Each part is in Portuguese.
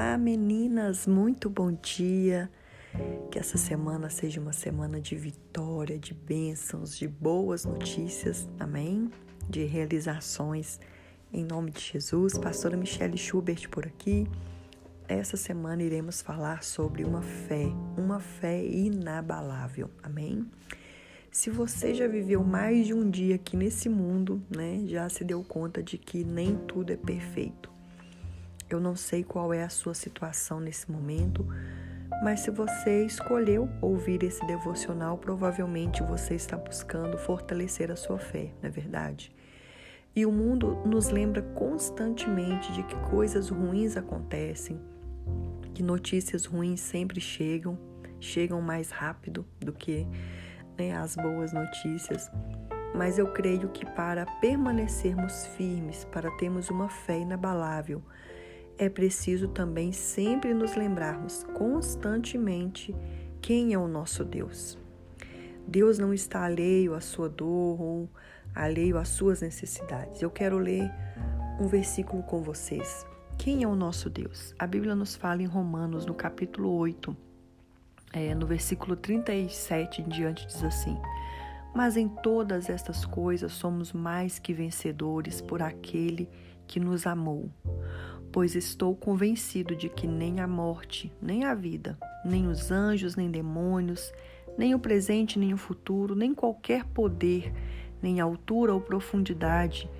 Olá, meninas, muito bom dia. Que essa semana seja uma semana de vitória, de bênçãos, de boas notícias, amém? De realizações. Em nome de Jesus, pastora Michelle Schubert por aqui. Essa semana iremos falar sobre uma fé, uma fé inabalável, amém? Se você já viveu mais de um dia aqui nesse mundo, né, já se deu conta de que nem tudo é perfeito. Eu não sei qual é a sua situação nesse momento, mas se você escolheu ouvir esse devocional, provavelmente você está buscando fortalecer a sua fé, não é verdade? E o mundo nos lembra constantemente de que coisas ruins acontecem, que notícias ruins sempre chegam, chegam mais rápido do que né, as boas notícias. Mas eu creio que para permanecermos firmes, para termos uma fé inabalável, é preciso também sempre nos lembrarmos constantemente quem é o nosso Deus. Deus não está alheio à sua dor ou alheio às suas necessidades. Eu quero ler um versículo com vocês. Quem é o nosso Deus? A Bíblia nos fala em Romanos, no capítulo 8, é, no versículo 37 em diante, diz assim: Mas em todas estas coisas somos mais que vencedores por aquele que nos amou pois estou convencido de que nem a morte, nem a vida, nem os anjos, nem demônios, nem o presente, nem o futuro, nem qualquer poder, nem altura ou profundidade,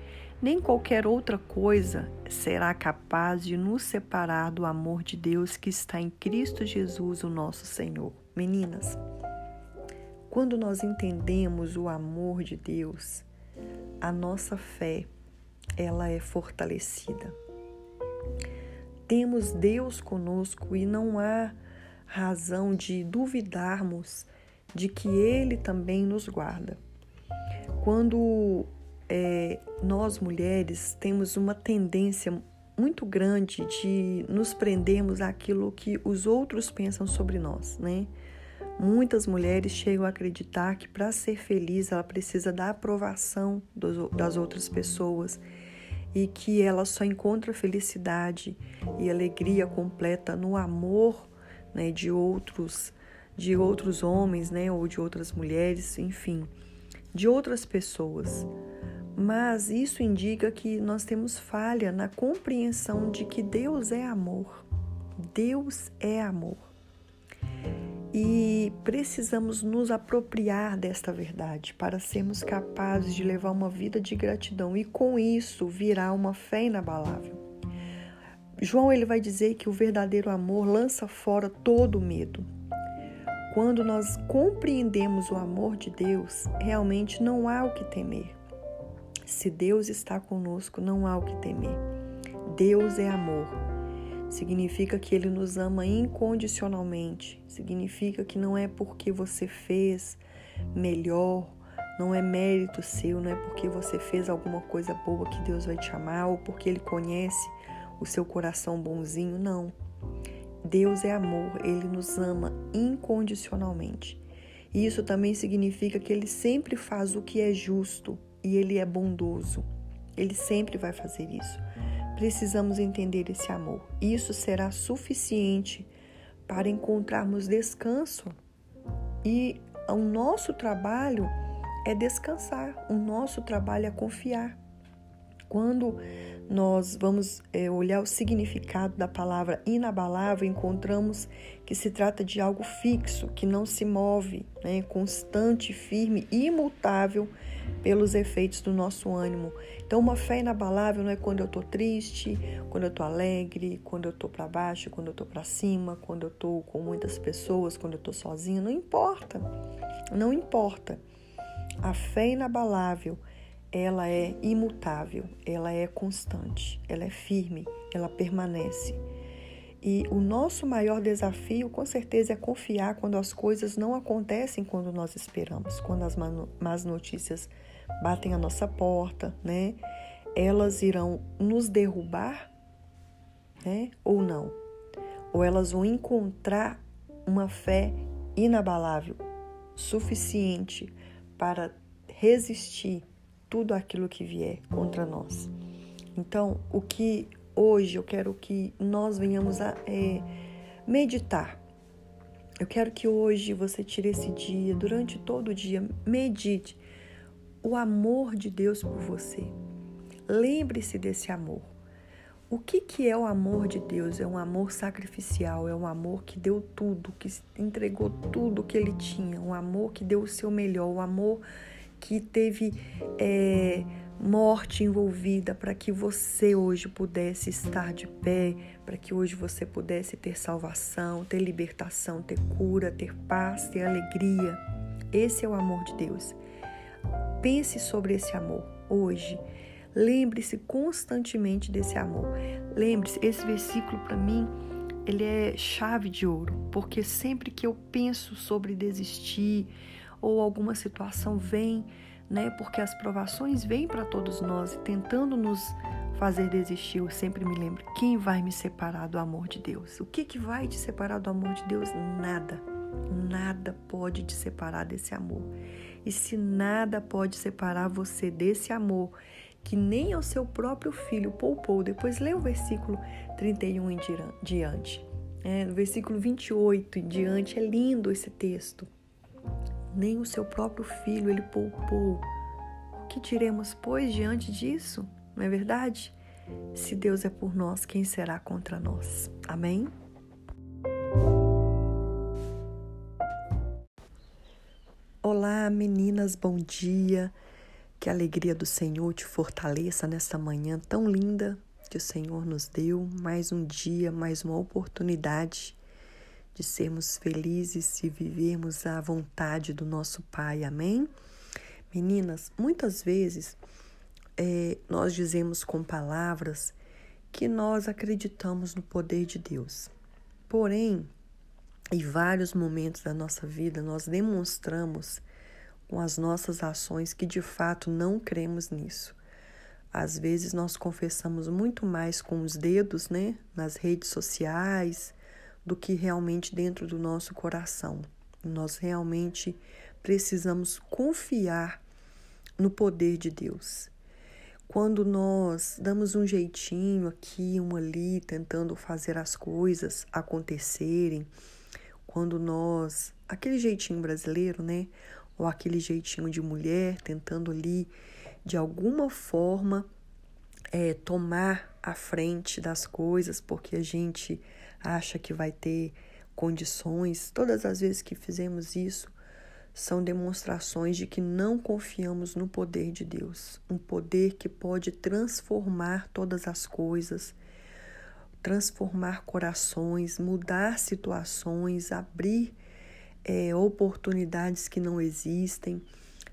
nem qualquer outra coisa será capaz de nos separar do amor de Deus que está em Cristo Jesus, o nosso Senhor. Meninas, quando nós entendemos o amor de Deus, a nossa fé ela é fortalecida temos Deus conosco e não há razão de duvidarmos de que Ele também nos guarda. Quando é, nós mulheres temos uma tendência muito grande de nos prendermos àquilo que os outros pensam sobre nós, né? Muitas mulheres chegam a acreditar que para ser feliz ela precisa da aprovação das outras pessoas e que ela só encontra felicidade e alegria completa no amor né, de outros de outros homens, né, ou de outras mulheres, enfim, de outras pessoas. Mas isso indica que nós temos falha na compreensão de que Deus é amor. Deus é amor. E precisamos nos apropriar desta verdade para sermos capazes de levar uma vida de gratidão e com isso virá uma fé inabalável. João ele vai dizer que o verdadeiro amor lança fora todo medo. Quando nós compreendemos o amor de Deus, realmente não há o que temer. Se Deus está conosco, não há o que temer. Deus é amor significa que Ele nos ama incondicionalmente, significa que não é porque você fez melhor, não é mérito seu, não é porque você fez alguma coisa boa que Deus vai te amar ou porque Ele conhece o seu coração bonzinho, não. Deus é amor, Ele nos ama incondicionalmente. E isso também significa que Ele sempre faz o que é justo e Ele é bondoso. Ele sempre vai fazer isso precisamos entender esse amor. Isso será suficiente para encontrarmos descanso. E o nosso trabalho é descansar, o nosso trabalho é confiar. Quando nós vamos é, olhar o significado da palavra inabalável, encontramos que se trata de algo fixo, que não se move, né, constante, firme, imutável pelos efeitos do nosso ânimo. Então, uma fé inabalável não é quando eu estou triste, quando eu estou alegre, quando eu estou para baixo, quando eu estou para cima, quando eu estou com muitas pessoas, quando eu estou sozinha. Não importa. Não importa. A fé inabalável, ela é imutável, ela é constante, ela é firme, ela permanece. E o nosso maior desafio, com certeza, é confiar quando as coisas não acontecem quando nós esperamos, quando as más notícias batem a nossa porta, né? Elas irão nos derrubar, né? Ou não? Ou elas vão encontrar uma fé inabalável, suficiente para resistir tudo aquilo que vier contra nós. Então, o que hoje eu quero que nós venhamos a é, meditar. Eu quero que hoje você tire esse dia, durante todo o dia, medite o amor de Deus por você. Lembre-se desse amor. O que, que é o amor de Deus? É um amor sacrificial, é um amor que deu tudo, que entregou tudo que ele tinha, um amor que deu o seu melhor, um amor que teve é, morte envolvida para que você hoje pudesse estar de pé, para que hoje você pudesse ter salvação, ter libertação, ter cura, ter paz, ter alegria. Esse é o amor de Deus. Pense sobre esse amor hoje. Lembre-se constantemente desse amor. Lembre-se, esse versículo para mim, ele é chave de ouro, porque sempre que eu penso sobre desistir ou alguma situação vem, né? Porque as provações vêm para todos nós, tentando nos fazer desistir. Eu sempre me lembro: quem vai me separar do amor de Deus? O que que vai te separar do amor de Deus? Nada. Nada pode te separar desse amor. E se nada pode separar você desse amor, que nem o seu próprio filho poupou, depois lê o versículo 31 em diante. É, no versículo 28 em diante, é lindo esse texto. Nem o seu próprio filho ele poupou. O que diremos, pois, diante disso? Não é verdade? Se Deus é por nós, quem será contra nós? Amém? Olá, meninas, bom dia. Que a alegria do Senhor te fortaleça nesta manhã tão linda que o Senhor nos deu. Mais um dia, mais uma oportunidade de sermos felizes e vivermos a vontade do nosso Pai. Amém? Meninas, muitas vezes é, nós dizemos com palavras que nós acreditamos no poder de Deus. Porém, em vários momentos da nossa vida, nós demonstramos com as nossas ações que de fato não cremos nisso. Às vezes nós confessamos muito mais com os dedos, né, nas redes sociais, do que realmente dentro do nosso coração. Nós realmente precisamos confiar no poder de Deus. Quando nós damos um jeitinho aqui, um ali, tentando fazer as coisas acontecerem, quando nós, aquele jeitinho brasileiro, né? Ou aquele jeitinho de mulher, tentando ali, de alguma forma, é, tomar a frente das coisas, porque a gente acha que vai ter condições. Todas as vezes que fizemos isso, são demonstrações de que não confiamos no poder de Deus, um poder que pode transformar todas as coisas, transformar corações, mudar situações, abrir é, oportunidades que não existem,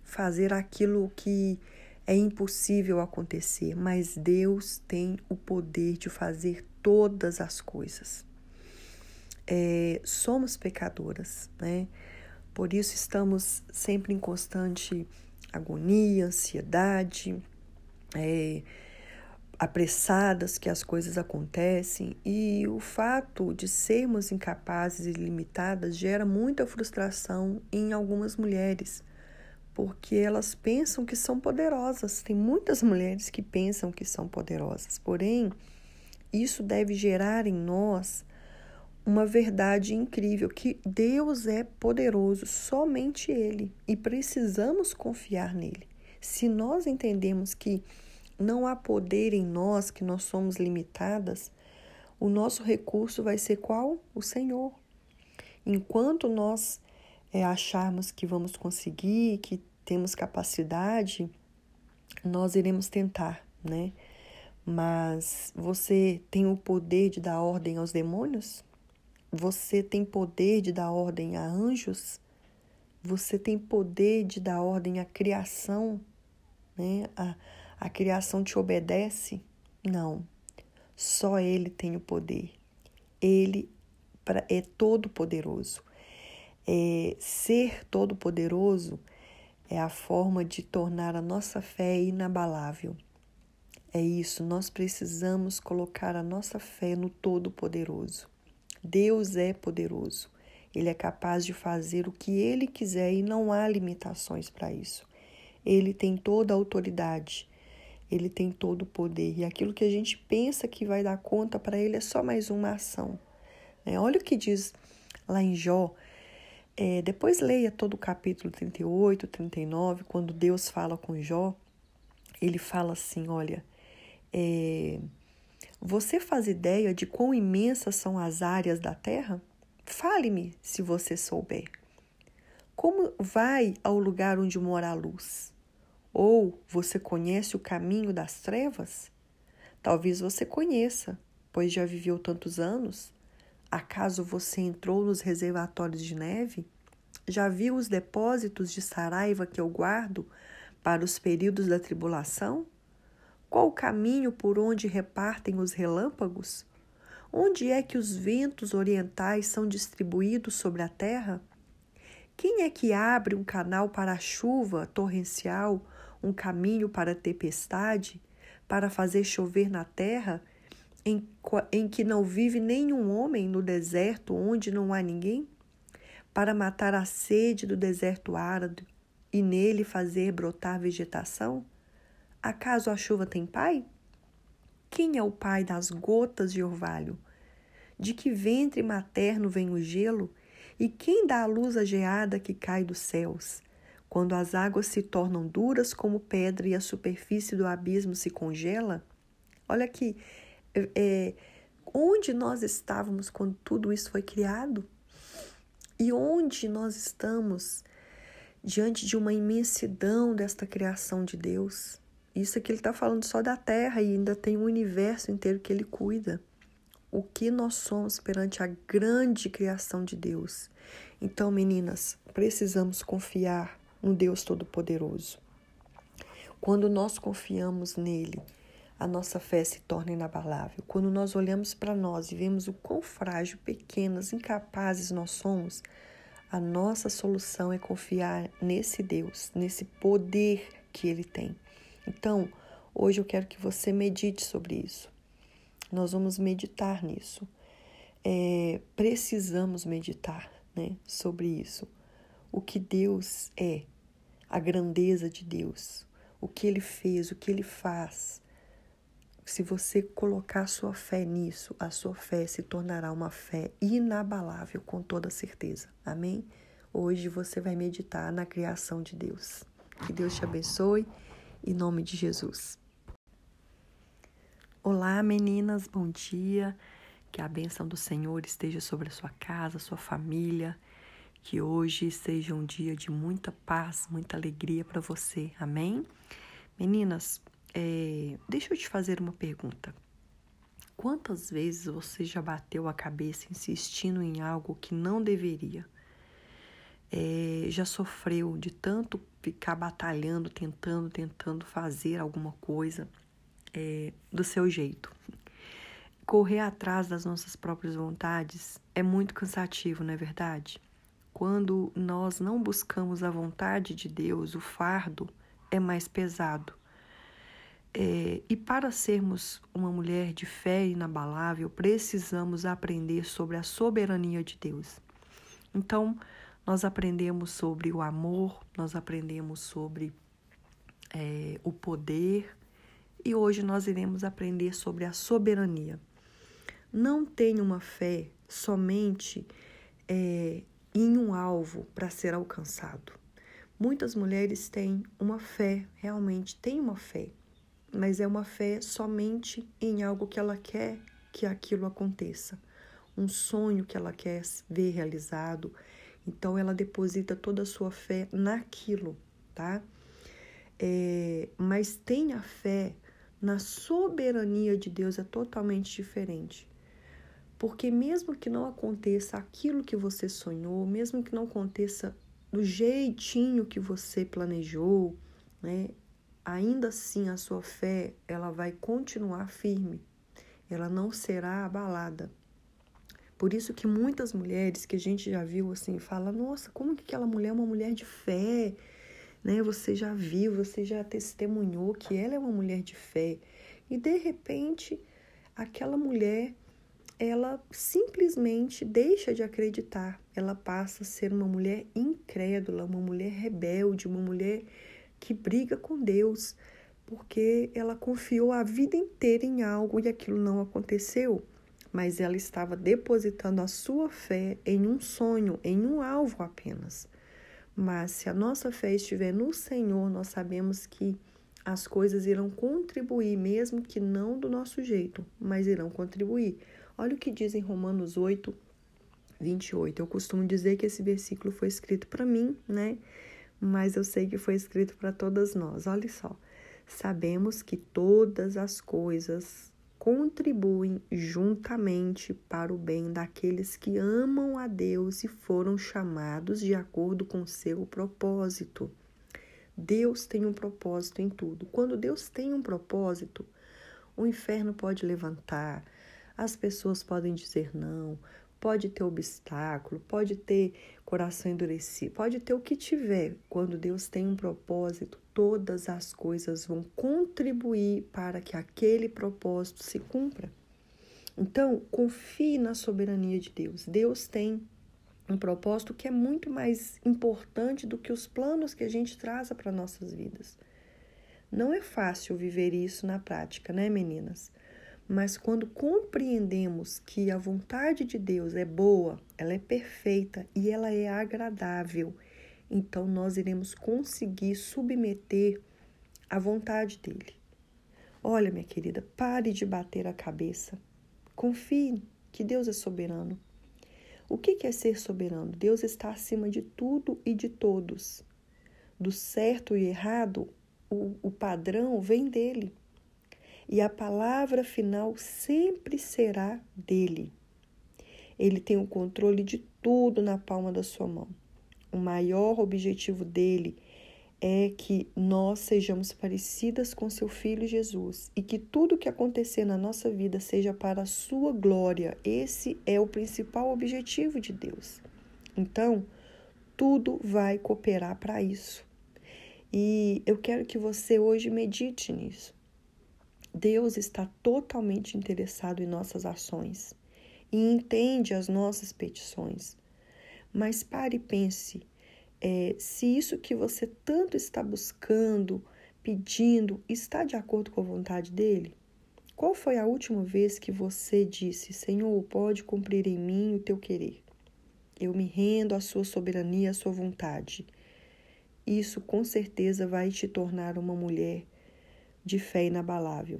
fazer aquilo que é impossível acontecer, mas Deus tem o poder de fazer todas as coisas. É, somos pecadoras, né? Por isso estamos sempre em constante agonia, ansiedade, é, apressadas que as coisas acontecem e o fato de sermos incapazes e limitadas gera muita frustração em algumas mulheres, porque elas pensam que são poderosas. Tem muitas mulheres que pensam que são poderosas, porém, isso deve gerar em nós uma verdade incrível que Deus é poderoso, somente ele, e precisamos confiar nele. Se nós entendemos que não há poder em nós, que nós somos limitadas, o nosso recurso vai ser qual? O Senhor. Enquanto nós é, acharmos que vamos conseguir, que temos capacidade, nós iremos tentar, né? Mas você tem o poder de dar ordem aos demônios? Você tem poder de dar ordem a anjos? Você tem poder de dar ordem à criação, né? A, a criação te obedece? Não. Só Ele tem o poder. Ele é todo-poderoso. É, ser todo-poderoso é a forma de tornar a nossa fé inabalável. É isso, nós precisamos colocar a nossa fé no Todo-Poderoso. Deus é poderoso. Ele é capaz de fazer o que ele quiser e não há limitações para isso. Ele tem toda a autoridade Ele tem todo o poder e aquilo que a gente pensa que vai dar conta para ele é só mais uma ação. É, olha o que diz lá em Jó. É, depois leia todo o capítulo 38, 39, quando Deus fala com Jó. Ele fala assim: Olha, é, você faz ideia de quão imensas são as áreas da terra? Fale-me se você souber. Como vai ao lugar onde mora a luz? Ou você conhece o caminho das trevas? Talvez você conheça, pois já viveu tantos anos. Acaso você entrou nos reservatórios de neve? Já viu os depósitos de saraiva que eu guardo para os períodos da tribulação? Qual o caminho por onde repartem os relâmpagos? Onde é que os ventos orientais são distribuídos sobre a terra? Quem é que abre um canal para a chuva torrencial, um caminho para a tempestade, para fazer chover na terra, em, em que não vive nenhum homem no deserto onde não há ninguém? Para matar a sede do deserto árido e nele fazer brotar vegetação? Acaso a chuva tem pai? Quem é o pai das gotas de orvalho? De que ventre materno vem o gelo? E quem dá a luz à geada que cai dos céus? Quando as águas se tornam duras como pedra e a superfície do abismo se congela? Olha aqui, é, é onde nós estávamos quando tudo isso foi criado? E onde nós estamos diante de uma imensidão desta criação de Deus? Isso aqui ele está falando só da Terra e ainda tem um universo inteiro que ele cuida. O que nós somos perante a grande criação de Deus. Então, meninas, precisamos confiar no Deus Todo-Poderoso. Quando nós confiamos nele, a nossa fé se torna inabalável. Quando nós olhamos para nós e vemos o quão frágil, pequenas, incapazes nós somos, a nossa solução é confiar nesse Deus, nesse poder que ele tem. Então, hoje eu quero que você medite sobre isso. Nós vamos meditar nisso. É, precisamos meditar né, sobre isso. O que Deus é, a grandeza de Deus, o que Ele fez, o que Ele faz. Se você colocar sua fé nisso, a sua fé se tornará uma fé inabalável, com toda certeza. Amém? Hoje você vai meditar na criação de Deus. Que Deus te abençoe em nome de Jesus. Olá, meninas, bom dia. Que a bênção do Senhor esteja sobre a sua casa, sua família. Que hoje seja um dia de muita paz, muita alegria para você. Amém? Meninas, é, deixa eu te fazer uma pergunta. Quantas vezes você já bateu a cabeça insistindo em algo que não deveria? É, já sofreu de tanto ficar batalhando, tentando, tentando fazer alguma coisa é, do seu jeito. Correr atrás das nossas próprias vontades é muito cansativo, não é verdade? Quando nós não buscamos a vontade de Deus, o fardo é mais pesado. É, e para sermos uma mulher de fé inabalável, precisamos aprender sobre a soberania de Deus. Então, nós aprendemos sobre o amor, nós aprendemos sobre é, o poder e hoje nós iremos aprender sobre a soberania. Não tenha uma fé somente é, em um alvo para ser alcançado. Muitas mulheres têm uma fé, realmente têm uma fé, mas é uma fé somente em algo que ela quer que aquilo aconteça, um sonho que ela quer ver realizado então ela deposita toda a sua fé naquilo, tá? É, mas tenha fé na soberania de Deus é totalmente diferente. Porque mesmo que não aconteça aquilo que você sonhou, mesmo que não aconteça do jeitinho que você planejou, né? Ainda assim a sua fé, ela vai continuar firme. Ela não será abalada. Por isso que muitas mulheres que a gente já viu assim, fala: "Nossa, como que aquela mulher é uma mulher de fé?" Né? Você já viu, você já testemunhou que ela é uma mulher de fé. E de repente, aquela mulher ela simplesmente deixa de acreditar. Ela passa a ser uma mulher incrédula, uma mulher rebelde, uma mulher que briga com Deus porque ela confiou a vida inteira em algo e aquilo não aconteceu. Mas ela estava depositando a sua fé em um sonho, em um alvo apenas. Mas se a nossa fé estiver no Senhor, nós sabemos que as coisas irão contribuir, mesmo que não do nosso jeito, mas irão contribuir. Olha o que diz em Romanos 8, 28. Eu costumo dizer que esse versículo foi escrito para mim, né? Mas eu sei que foi escrito para todas nós. Olha só. Sabemos que todas as coisas contribuem juntamente para o bem daqueles que amam a Deus e foram chamados de acordo com seu propósito. Deus tem um propósito em tudo. Quando Deus tem um propósito, o inferno pode levantar, as pessoas podem dizer não, pode ter obstáculo, pode ter coração endurecido, pode ter o que tiver. Quando Deus tem um propósito, todas as coisas vão contribuir para que aquele propósito se cumpra. Então, confie na soberania de Deus. Deus tem um propósito que é muito mais importante do que os planos que a gente traz para nossas vidas. Não é fácil viver isso na prática, né, meninas? Mas quando compreendemos que a vontade de Deus é boa, ela é perfeita e ela é agradável, então nós iremos conseguir submeter a vontade dele. Olha, minha querida, pare de bater a cabeça. Confie que Deus é soberano. O que é ser soberano? Deus está acima de tudo e de todos. Do certo e errado, o, o padrão vem dele e a palavra final sempre será dele. Ele tem o controle de tudo na palma da sua mão. O maior objetivo dele é que nós sejamos parecidas com seu filho Jesus e que tudo que acontecer na nossa vida seja para a sua glória. Esse é o principal objetivo de Deus. Então, tudo vai cooperar para isso. E eu quero que você hoje medite nisso. Deus está totalmente interessado em nossas ações e entende as nossas petições. Mas pare e pense: é, se isso que você tanto está buscando, pedindo, está de acordo com a vontade dele? Qual foi a última vez que você disse: Senhor, pode cumprir em mim o teu querer? Eu me rendo à sua soberania, à sua vontade. Isso com certeza vai te tornar uma mulher de fé inabalável.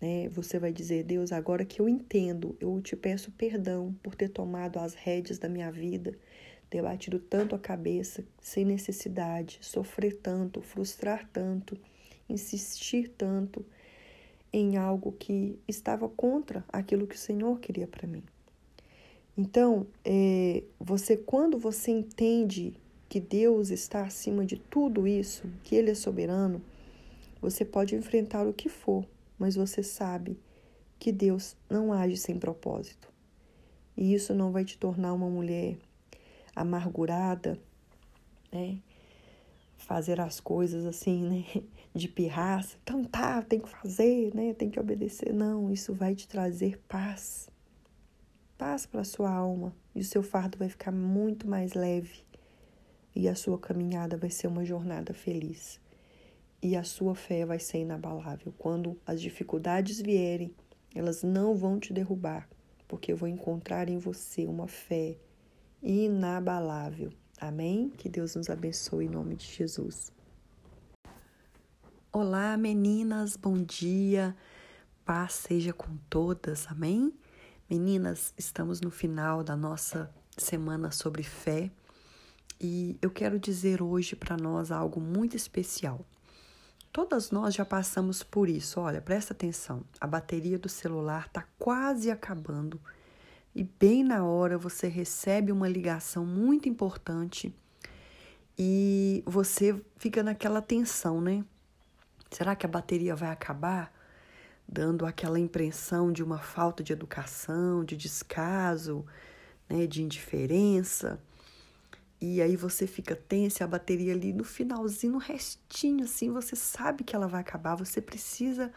Né? Você vai dizer, Deus, agora que eu entendo, eu te peço perdão por ter tomado as rédeas da minha vida, ter batido tanto a cabeça sem necessidade, sofrer tanto, frustrar tanto, insistir tanto em algo que estava contra aquilo que o Senhor queria para mim. Então, é, você quando você entende que Deus está acima de tudo isso, que Ele é soberano, você pode enfrentar o que for, mas você sabe que Deus não age sem propósito. E isso não vai te tornar uma mulher amargurada, né? Fazer as coisas assim, né? De pirraça. Então tá, tem que fazer, né? Tem que obedecer. Não, isso vai te trazer paz. Paz para a sua alma. E o seu fardo vai ficar muito mais leve. E a sua caminhada vai ser uma jornada feliz e a sua fé vai ser inabalável. Quando as dificuldades vierem, elas não vão te derrubar, porque eu vou encontrar em você uma fé inabalável. Amém? Que Deus nos abençoe em nome de Jesus. Olá, meninas, bom dia. Paz seja com todas. Amém? Meninas, estamos no final da nossa semana sobre fé e eu quero dizer hoje para nós algo muito especial. Todas nós já passamos por isso. Olha, presta atenção. A bateria do celular está quase acabando e bem na hora você recebe uma ligação muito importante e você fica naquela tensão, né? Será que a bateria vai acabar? Dando aquela impressão de uma falta de educação, de descaso, né, de indiferença. E aí você fica tenso, a bateria ali no finalzinho, no restinho, assim, você sabe que ela vai acabar, você precisa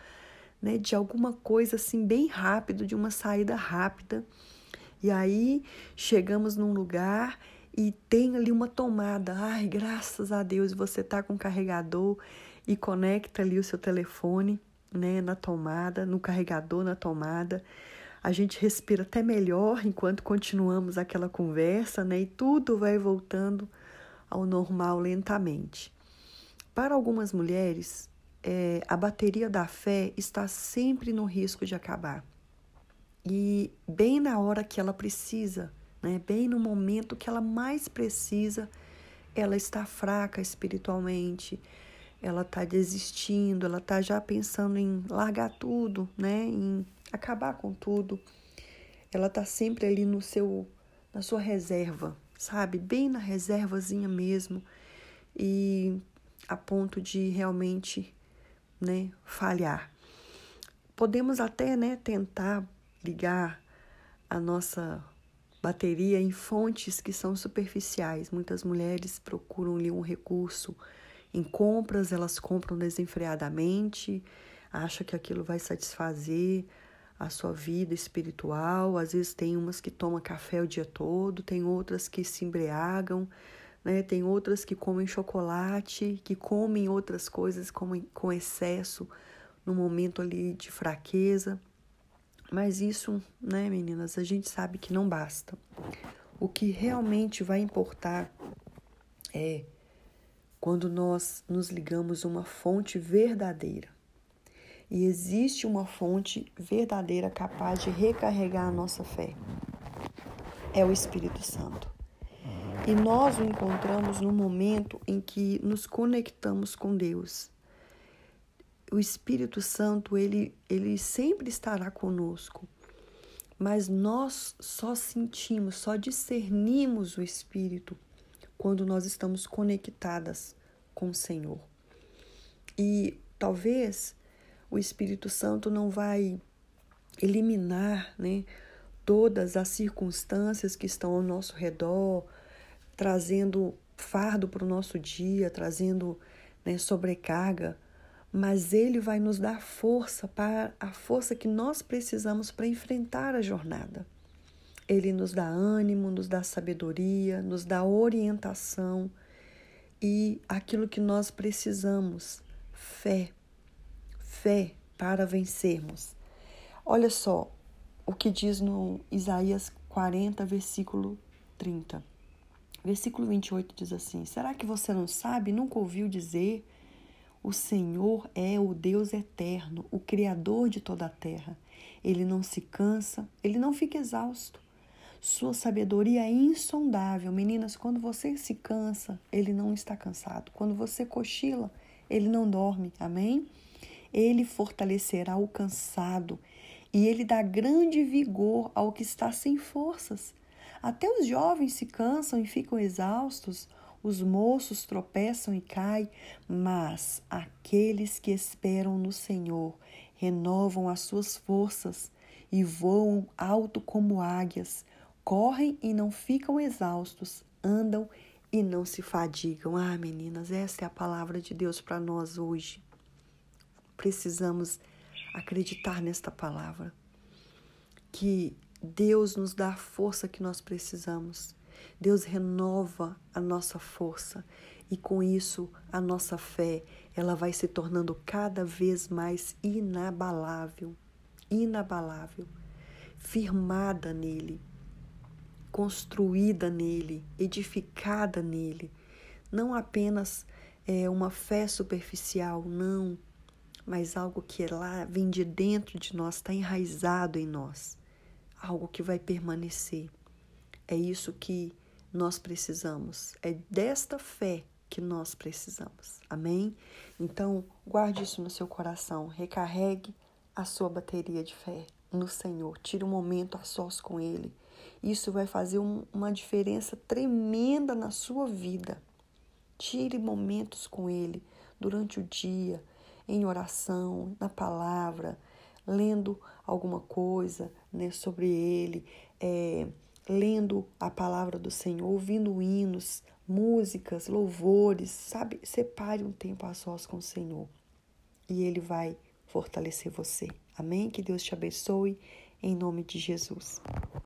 né, de alguma coisa assim bem rápido, de uma saída rápida. E aí chegamos num lugar e tem ali uma tomada. Ai, graças a Deus, você tá com o carregador e conecta ali o seu telefone, né, na tomada, no carregador, na tomada. A gente respira até melhor enquanto continuamos aquela conversa, né, e tudo vai voltando ao normal lentamente. Para algumas mulheres, é, a bateria da fé está sempre no risco de acabar. E bem na hora que ela precisa, né, bem no momento que ela mais precisa, ela está fraca espiritualmente, ela está desistindo, ela está já pensando em largar tudo, né, em acabar com tudo. Ela está sempre ali no seu, na sua reserva, sabe, bem na reservazinha mesmo, e a ponto de realmente, né, falhar. Podemos até, né, tentar ligar a nossa bateria em fontes que são superficiais. Muitas mulheres procuram ali um recurso em compras, elas compram desenfreadamente, acham que aquilo vai satisfazer a sua vida espiritual. Às vezes tem umas que tomam café o dia todo, tem outras que se embriagam, né? Tem outras que comem chocolate, que comem outras coisas com, com excesso no momento ali de fraqueza. Mas isso, né, meninas, a gente sabe que não basta. O que realmente vai importar é quando nós nos ligamos a uma fonte verdadeira. E existe uma fonte verdadeira capaz de recarregar a nossa fé. É o Espírito Santo. E nós o encontramos no momento em que nos conectamos com Deus o Espírito Santo, ele, ele sempre estará conosco, mas nós só sentimos, só discernimos o Espírito quando nós estamos conectadas com o Senhor. E talvez o Espírito Santo não vai eliminar, né, todas as circunstâncias que estão ao nosso redor, trazendo fardo para o nosso dia, trazendo né, sobrecarga mas Ele vai nos dar força para a força que nós precisamos para enfrentar a jornada. Ele nos dá ânimo, nos dá sabedoria, nos dá orientação e aquilo que nós precisamos, fé, fé para vencermos. Olha só o que diz no Isaías 40, versículo 30. Versículo 28 diz assim: Será que você não sabe, nunca ouviu dizer? O Senhor é o Deus eterno, o Criador de toda a terra. Ele não se cansa, ele não fica exausto. Sua sabedoria é insondável. Meninas, quando você se cansa, ele não está cansado. Quando você cochila, ele não dorme. Amém? Ele fortalecerá o cansado e ele dá grande vigor ao que está sem forças. Até os jovens se cansam e ficam exaustos, os moços tropeçam e caem, mas aqueles que esperam no Senhor renovam as suas forças e voam alto como águias, correm e não ficam exaustos, andam e não se fadigam. Ah, meninas, essa é a palavra de Deus para nós hoje. Precisamos acreditar nesta palavra, que Deus nos dá a força que nós precisamos Deus renova a nossa força e com isso a nossa fé, ela vai se tornando cada vez mais inabalável, inabalável, firmada nele, construída nele, edificada nele. Não apenas é uma fé superficial, não, mas algo que é lá vem de dentro de nós, está enraizado em nós, algo que vai permanecer. É isso que nós precisamos. É desta fé que nós precisamos. Amém? Então, guarde isso no seu coração. Recarregue a sua bateria de fé no Senhor. Tire um momento a sós com Ele. Isso vai fazer um, uma diferença tremenda na sua vida. Tire momentos com Ele durante o dia, em oração, na palavra, lendo alguma coisa né, sobre Ele. É, lendo a palavra do Senhor, ouvindo hinos, músicas, louvores, sabe? Separe um tempo a sós com o Senhor e Ele vai fortalecer você. Amém? Que Deus te abençoe em nome de Jesus.